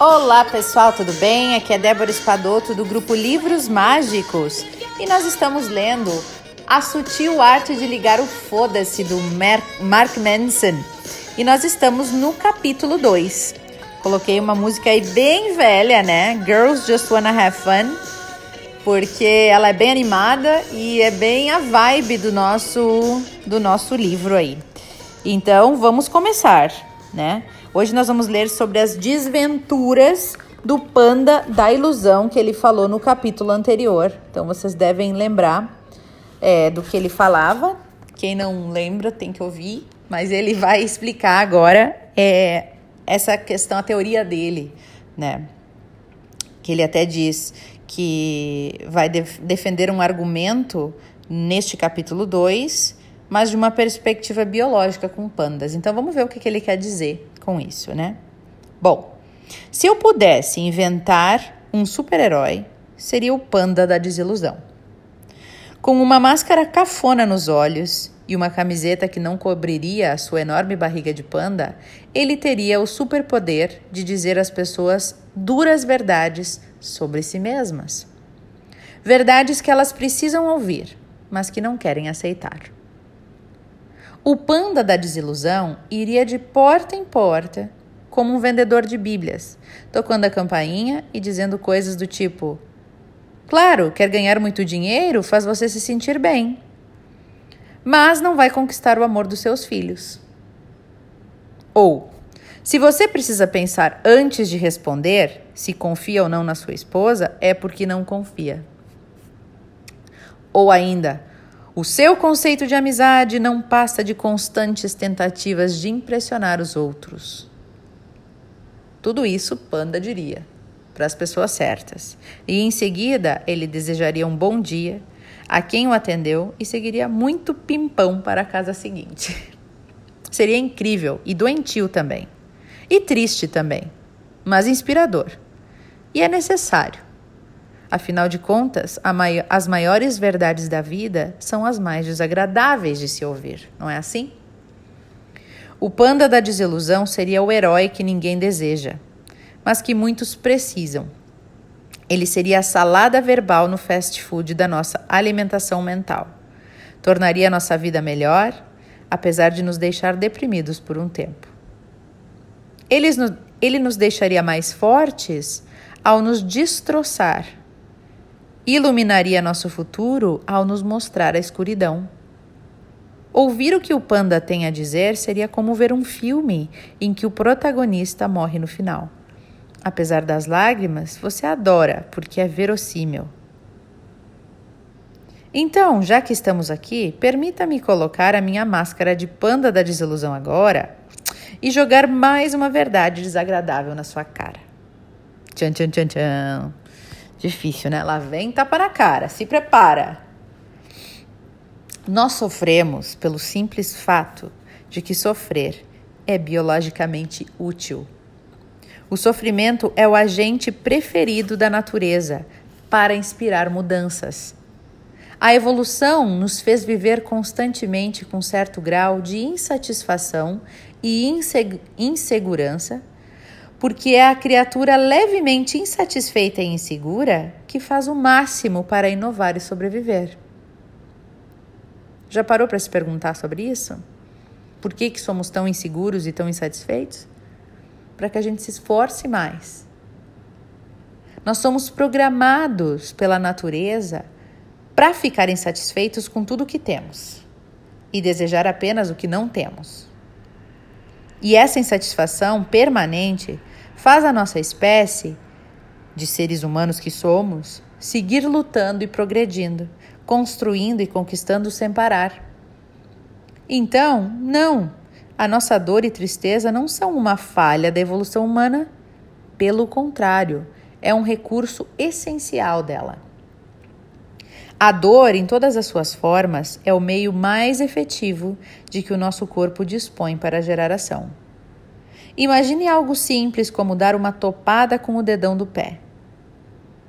Olá pessoal, tudo bem? Aqui é Débora Espadoto do grupo Livros Mágicos e nós estamos lendo A Sutil Arte de Ligar o Foda-se do Mark Manson e nós estamos no capítulo 2. Coloquei uma música aí bem velha, né? Girls Just Wanna Have Fun, porque ela é bem animada e é bem a vibe do nosso, do nosso livro aí. Então vamos começar, né? Hoje nós vamos ler sobre as desventuras do panda da ilusão que ele falou no capítulo anterior. Então vocês devem lembrar é, do que ele falava. Quem não lembra tem que ouvir, mas ele vai explicar agora é, essa questão, a teoria dele, né? Que ele até diz que vai def defender um argumento neste capítulo 2, mas de uma perspectiva biológica com pandas. Então vamos ver o que, que ele quer dizer com isso, né? Bom, se eu pudesse inventar um super-herói, seria o panda da desilusão. Com uma máscara cafona nos olhos e uma camiseta que não cobriria a sua enorme barriga de panda, ele teria o superpoder de dizer às pessoas duras verdades sobre si mesmas. Verdades que elas precisam ouvir, mas que não querem aceitar. O panda da desilusão iria de porta em porta como um vendedor de Bíblias, tocando a campainha e dizendo coisas do tipo: Claro, quer ganhar muito dinheiro faz você se sentir bem, mas não vai conquistar o amor dos seus filhos. Ou, se você precisa pensar antes de responder se confia ou não na sua esposa, é porque não confia. Ou ainda, o seu conceito de amizade não passa de constantes tentativas de impressionar os outros. Tudo isso Panda diria para as pessoas certas. E em seguida, ele desejaria um bom dia a quem o atendeu e seguiria muito pimpão para a casa seguinte. Seria incrível e doentio também. E triste também, mas inspirador. E é necessário Afinal de contas, mai as maiores verdades da vida são as mais desagradáveis de se ouvir, não é assim? O panda da desilusão seria o herói que ninguém deseja, mas que muitos precisam. Ele seria a salada verbal no fast food da nossa alimentação mental. Tornaria nossa vida melhor, apesar de nos deixar deprimidos por um tempo. Ele, ele nos deixaria mais fortes ao nos destroçar iluminaria nosso futuro ao nos mostrar a escuridão. Ouvir o que o panda tem a dizer seria como ver um filme em que o protagonista morre no final. Apesar das lágrimas, você adora porque é verossímil. Então, já que estamos aqui, permita-me colocar a minha máscara de panda da desilusão agora e jogar mais uma verdade desagradável na sua cara. Tchan, tchan, tchan, tchan. Difícil, né? Lá vem tapa na cara, se prepara. Nós sofremos pelo simples fato de que sofrer é biologicamente útil. O sofrimento é o agente preferido da natureza para inspirar mudanças. A evolução nos fez viver constantemente com certo grau de insatisfação e insegurança porque é a criatura levemente insatisfeita e insegura que faz o máximo para inovar e sobreviver. Já parou para se perguntar sobre isso? Por que, que somos tão inseguros e tão insatisfeitos? Para que a gente se esforce mais. Nós somos programados pela natureza para ficar insatisfeitos com tudo o que temos e desejar apenas o que não temos. E essa insatisfação permanente faz a nossa espécie, de seres humanos que somos, seguir lutando e progredindo, construindo e conquistando sem parar. Então, não, a nossa dor e tristeza não são uma falha da evolução humana, pelo contrário, é um recurso essencial dela. A dor, em todas as suas formas, é o meio mais efetivo de que o nosso corpo dispõe para a geração. Imagine algo simples como dar uma topada com o dedão do pé.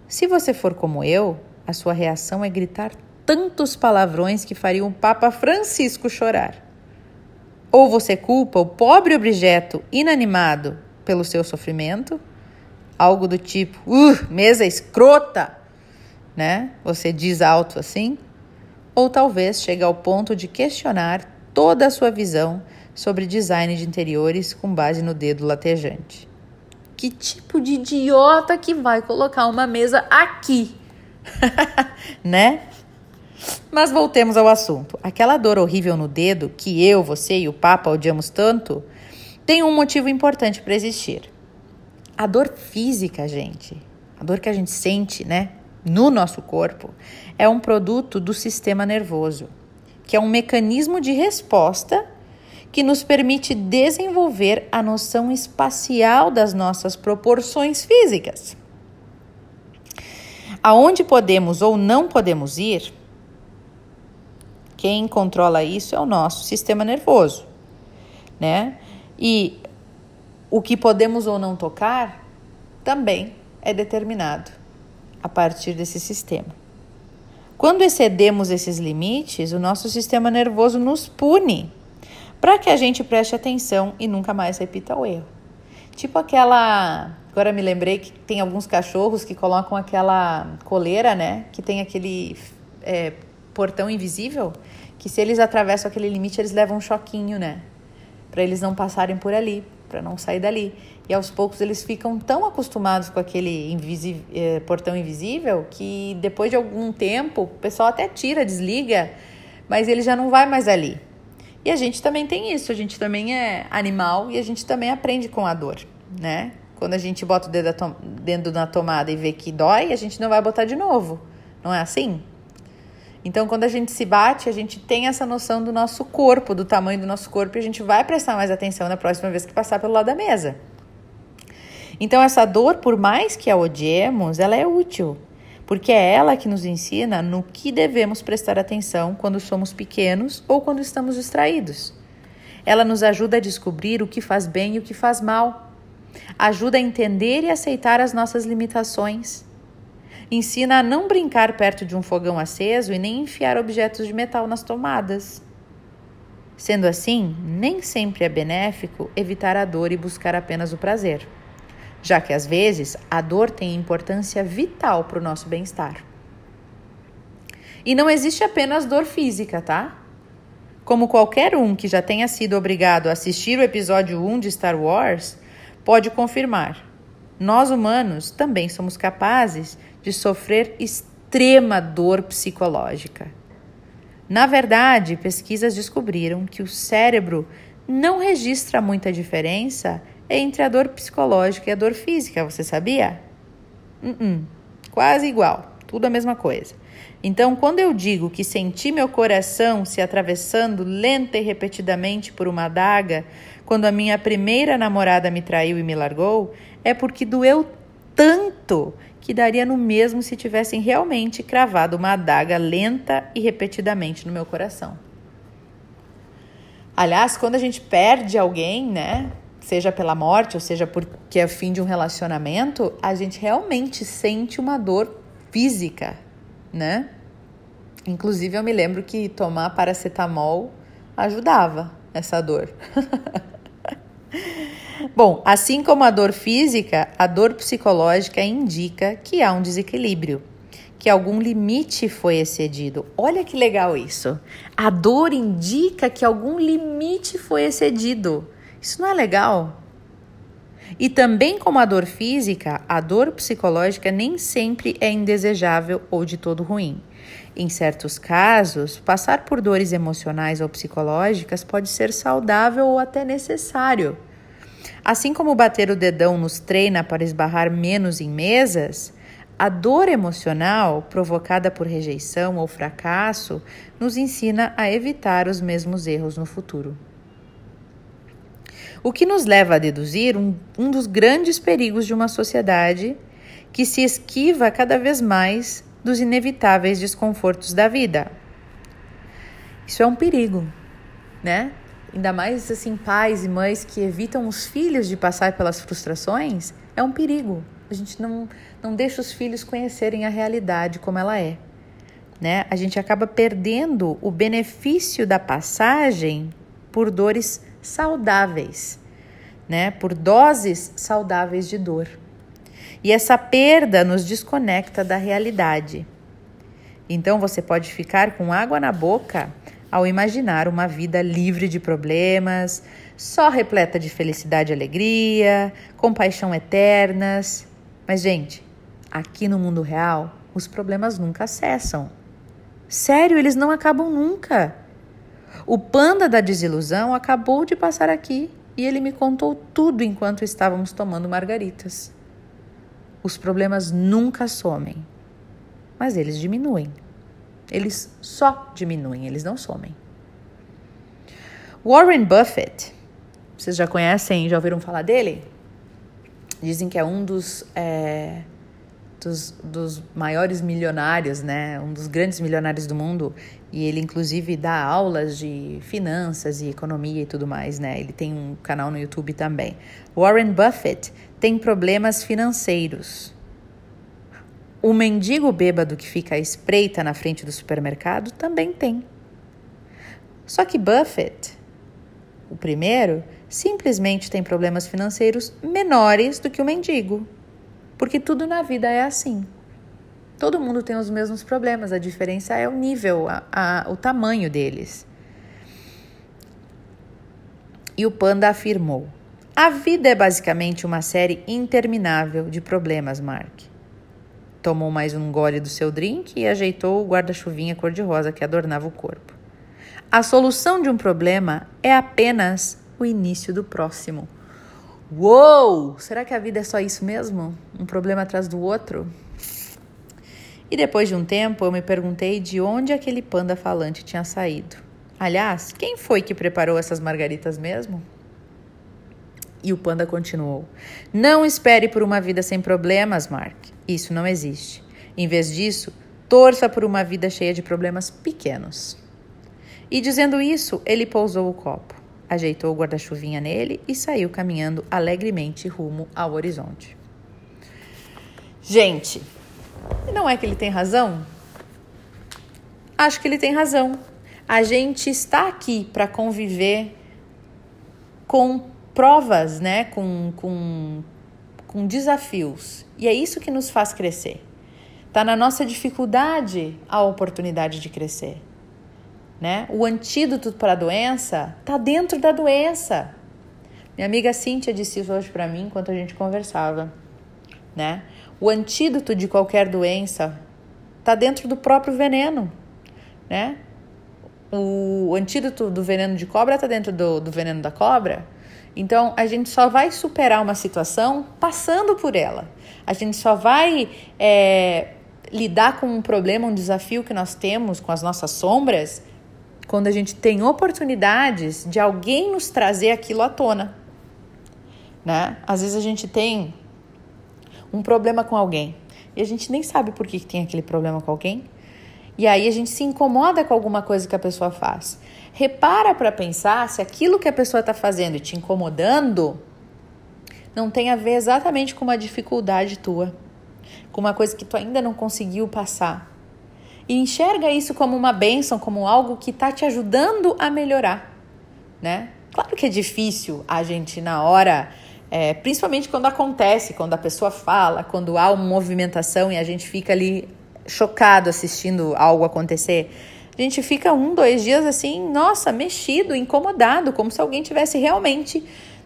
Se você for como eu, a sua reação é gritar tantos palavrões que fariam o Papa Francisco chorar. Ou você culpa o pobre objeto inanimado pelo seu sofrimento, algo do tipo, uh, mesa escrota, né? Você diz alto assim? Ou talvez chegue ao ponto de questionar toda a sua visão sobre design de interiores com base no dedo latejante. Que tipo de idiota que vai colocar uma mesa aqui? né? Mas voltemos ao assunto. Aquela dor horrível no dedo que eu, você e o Papa odiamos tanto, tem um motivo importante para existir. A dor física, gente, a dor que a gente sente, né, no nosso corpo, é um produto do sistema nervoso, que é um mecanismo de resposta que nos permite desenvolver a noção espacial das nossas proporções físicas. Aonde podemos ou não podemos ir, quem controla isso é o nosso sistema nervoso, né? E o que podemos ou não tocar também é determinado a partir desse sistema. Quando excedemos esses limites, o nosso sistema nervoso nos pune para que a gente preste atenção e nunca mais repita o erro. Tipo aquela. Agora me lembrei que tem alguns cachorros que colocam aquela coleira, né? Que tem aquele é, portão invisível, que se eles atravessam aquele limite, eles levam um choquinho, né? Para eles não passarem por ali para não sair dali. E aos poucos eles ficam tão acostumados com aquele eh, portão invisível que depois de algum tempo o pessoal até tira, desliga, mas ele já não vai mais ali. E a gente também tem isso, a gente também é animal e a gente também aprende com a dor, né? Quando a gente bota o dedo dentro na tomada e vê que dói, a gente não vai botar de novo. Não é assim? Então, quando a gente se bate, a gente tem essa noção do nosso corpo, do tamanho do nosso corpo, e a gente vai prestar mais atenção na próxima vez que passar pelo lado da mesa. Então, essa dor, por mais que a odiemos, ela é útil, porque é ela que nos ensina no que devemos prestar atenção quando somos pequenos ou quando estamos distraídos. Ela nos ajuda a descobrir o que faz bem e o que faz mal. Ajuda a entender e aceitar as nossas limitações Ensina a não brincar perto de um fogão aceso e nem enfiar objetos de metal nas tomadas. Sendo assim, nem sempre é benéfico evitar a dor e buscar apenas o prazer, já que às vezes a dor tem importância vital para o nosso bem-estar. E não existe apenas dor física, tá? Como qualquer um que já tenha sido obrigado a assistir o episódio 1 de Star Wars pode confirmar, nós humanos também somos capazes de sofrer extrema dor psicológica. Na verdade, pesquisas descobriram que o cérebro não registra muita diferença entre a dor psicológica e a dor física, você sabia? Uh -uh, quase igual, tudo a mesma coisa. Então, quando eu digo que senti meu coração se atravessando lenta e repetidamente por uma adaga quando a minha primeira namorada me traiu e me largou, é porque doeu tanto que daria no mesmo se tivessem realmente cravado uma adaga lenta e repetidamente no meu coração. Aliás, quando a gente perde alguém, né, seja pela morte ou seja porque é o fim de um relacionamento, a gente realmente sente uma dor física, né? Inclusive, eu me lembro que tomar paracetamol ajudava essa dor. Bom, assim como a dor física, a dor psicológica indica que há um desequilíbrio, que algum limite foi excedido. Olha que legal isso. A dor indica que algum limite foi excedido. Isso não é legal? E também como a dor física, a dor psicológica nem sempre é indesejável ou de todo ruim. Em certos casos, passar por dores emocionais ou psicológicas pode ser saudável ou até necessário. Assim como bater o dedão nos treina para esbarrar menos em mesas, a dor emocional provocada por rejeição ou fracasso nos ensina a evitar os mesmos erros no futuro. O que nos leva a deduzir um, um dos grandes perigos de uma sociedade que se esquiva cada vez mais dos inevitáveis desconfortos da vida. Isso é um perigo, né? ainda mais assim pais e mães que evitam os filhos de passar pelas frustrações, é um perigo. A gente não, não deixa os filhos conhecerem a realidade como ela é. Né? A gente acaba perdendo o benefício da passagem por dores saudáveis, né? por doses saudáveis de dor. E essa perda nos desconecta da realidade. Então você pode ficar com água na boca ao imaginar uma vida livre de problemas, só repleta de felicidade e alegria, compaixão eternas. Mas, gente, aqui no mundo real, os problemas nunca cessam. Sério, eles não acabam nunca. O panda da desilusão acabou de passar aqui e ele me contou tudo enquanto estávamos tomando margaritas. Os problemas nunca somem, mas eles diminuem. Eles só diminuem, eles não somem. Warren Buffett, vocês já conhecem, já ouviram falar dele? Dizem que é um dos, é, dos, dos, maiores milionários, né? Um dos grandes milionários do mundo. E ele, inclusive, dá aulas de finanças e economia e tudo mais, né? Ele tem um canal no YouTube também. Warren Buffett tem problemas financeiros. O mendigo bêbado que fica à espreita na frente do supermercado também tem. Só que Buffett, o primeiro, simplesmente tem problemas financeiros menores do que o mendigo. Porque tudo na vida é assim. Todo mundo tem os mesmos problemas, a diferença é o nível, a, a, o tamanho deles. E o panda afirmou: A vida é basicamente uma série interminável de problemas, Mark tomou mais um gole do seu drink e ajeitou o guarda-chuvinha cor-de-rosa que adornava o corpo. A solução de um problema é apenas o início do próximo. Uou! Será que a vida é só isso mesmo? Um problema atrás do outro? E depois de um tempo, eu me perguntei de onde aquele panda falante tinha saído. Aliás, quem foi que preparou essas margaritas mesmo? E o panda continuou: Não espere por uma vida sem problemas, Mark. Isso não existe. Em vez disso, torça por uma vida cheia de problemas pequenos. E dizendo isso, ele pousou o copo, ajeitou o guarda-chuvinha nele e saiu caminhando alegremente rumo ao horizonte. Gente, não é que ele tem razão? Acho que ele tem razão. A gente está aqui para conviver com provas, né? Com, com com desafios. E é isso que nos faz crescer. Está na nossa dificuldade a oportunidade de crescer. Né? O antídoto para a doença está dentro da doença. Minha amiga Cíntia disse isso hoje para mim enquanto a gente conversava. Né? O antídoto de qualquer doença está dentro do próprio veneno. Né? O antídoto do veneno de cobra está dentro do, do veneno da cobra. Então, a gente só vai superar uma situação passando por ela. A gente só vai é, lidar com um problema, um desafio que nós temos com as nossas sombras, quando a gente tem oportunidades de alguém nos trazer aquilo à tona. Né? Às vezes a gente tem um problema com alguém e a gente nem sabe por que tem aquele problema com alguém. E aí a gente se incomoda com alguma coisa que a pessoa faz. Repara para pensar se aquilo que a pessoa está fazendo e te incomodando não tem a ver exatamente com uma dificuldade tua, com uma coisa que tu ainda não conseguiu passar. E enxerga isso como uma bênção, como algo que está te ajudando a melhorar, né? Claro que é difícil a gente na hora, é, principalmente quando acontece, quando a pessoa fala, quando há uma movimentação e a gente fica ali chocado assistindo algo acontecer a gente fica um, dois dias assim, nossa, mexido, incomodado, como se alguém tivesse realmente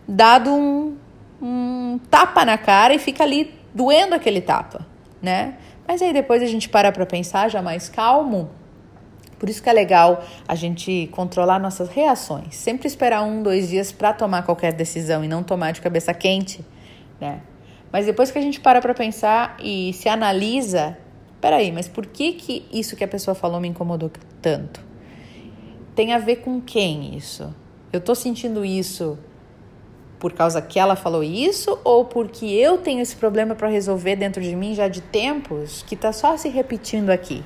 dado um, um tapa na cara e fica ali doendo aquele tapa, né? Mas aí depois a gente para para pensar já mais calmo. Por isso que é legal a gente controlar nossas reações. Sempre esperar um, dois dias para tomar qualquer decisão e não tomar de cabeça quente, né? Mas depois que a gente para para pensar e se analisa, peraí, mas por que, que isso que a pessoa falou me incomodou tanto? Tem a ver com quem isso? Eu tô sentindo isso por causa que ela falou isso ou porque eu tenho esse problema para resolver dentro de mim já de tempos que tá só se repetindo aqui?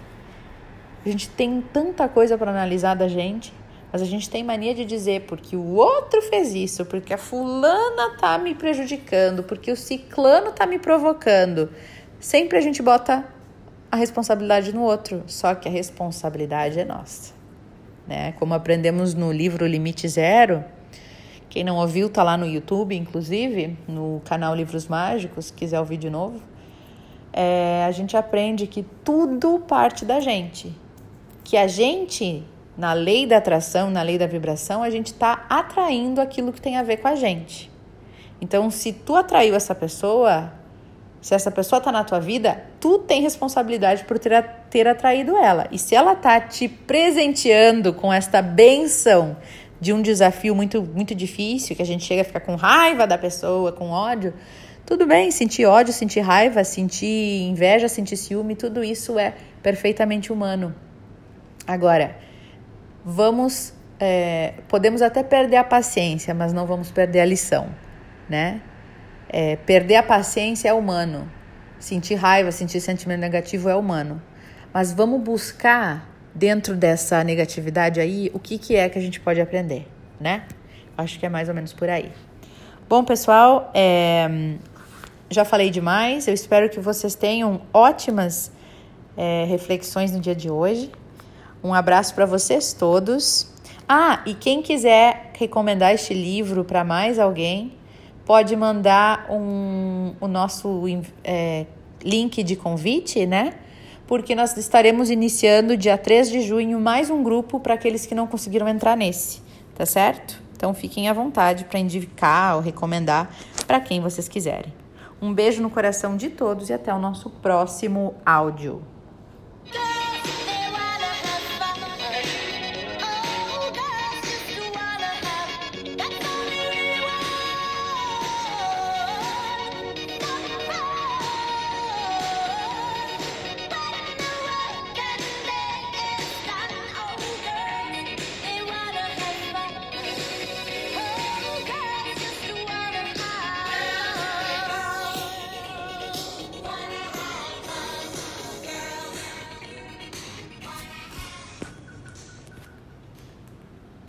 A gente tem tanta coisa para analisar da gente, mas a gente tem mania de dizer porque o outro fez isso, porque a fulana tá me prejudicando, porque o ciclano tá me provocando. Sempre a gente bota a responsabilidade no outro, só que a responsabilidade é nossa. Né? Como aprendemos no livro Limite Zero, quem não ouviu tá lá no YouTube, inclusive, no canal Livros Mágicos, quiser ouvir de novo. é, a gente aprende que tudo parte da gente. Que a gente, na lei da atração, na lei da vibração, a gente está atraindo aquilo que tem a ver com a gente. Então, se tu atraiu essa pessoa, se essa pessoa está na tua vida, tu tem responsabilidade por ter, ter atraído ela. E se ela tá te presenteando com esta benção de um desafio muito, muito difícil, que a gente chega a ficar com raiva da pessoa, com ódio, tudo bem, sentir ódio, sentir raiva, sentir inveja, sentir ciúme, tudo isso é perfeitamente humano. Agora, vamos, é, podemos até perder a paciência, mas não vamos perder a lição, né? É, perder a paciência é humano. Sentir raiva, sentir sentimento negativo é humano. Mas vamos buscar dentro dessa negatividade aí o que, que é que a gente pode aprender, né? Acho que é mais ou menos por aí. Bom, pessoal, é, já falei demais. Eu espero que vocês tenham ótimas é, reflexões no dia de hoje. Um abraço para vocês todos. Ah, e quem quiser recomendar este livro para mais alguém, pode mandar um, o nosso é, link de convite, né? Porque nós estaremos iniciando dia 3 de junho mais um grupo para aqueles que não conseguiram entrar nesse, tá certo? Então fiquem à vontade para indicar ou recomendar para quem vocês quiserem. Um beijo no coração de todos e até o nosso próximo áudio.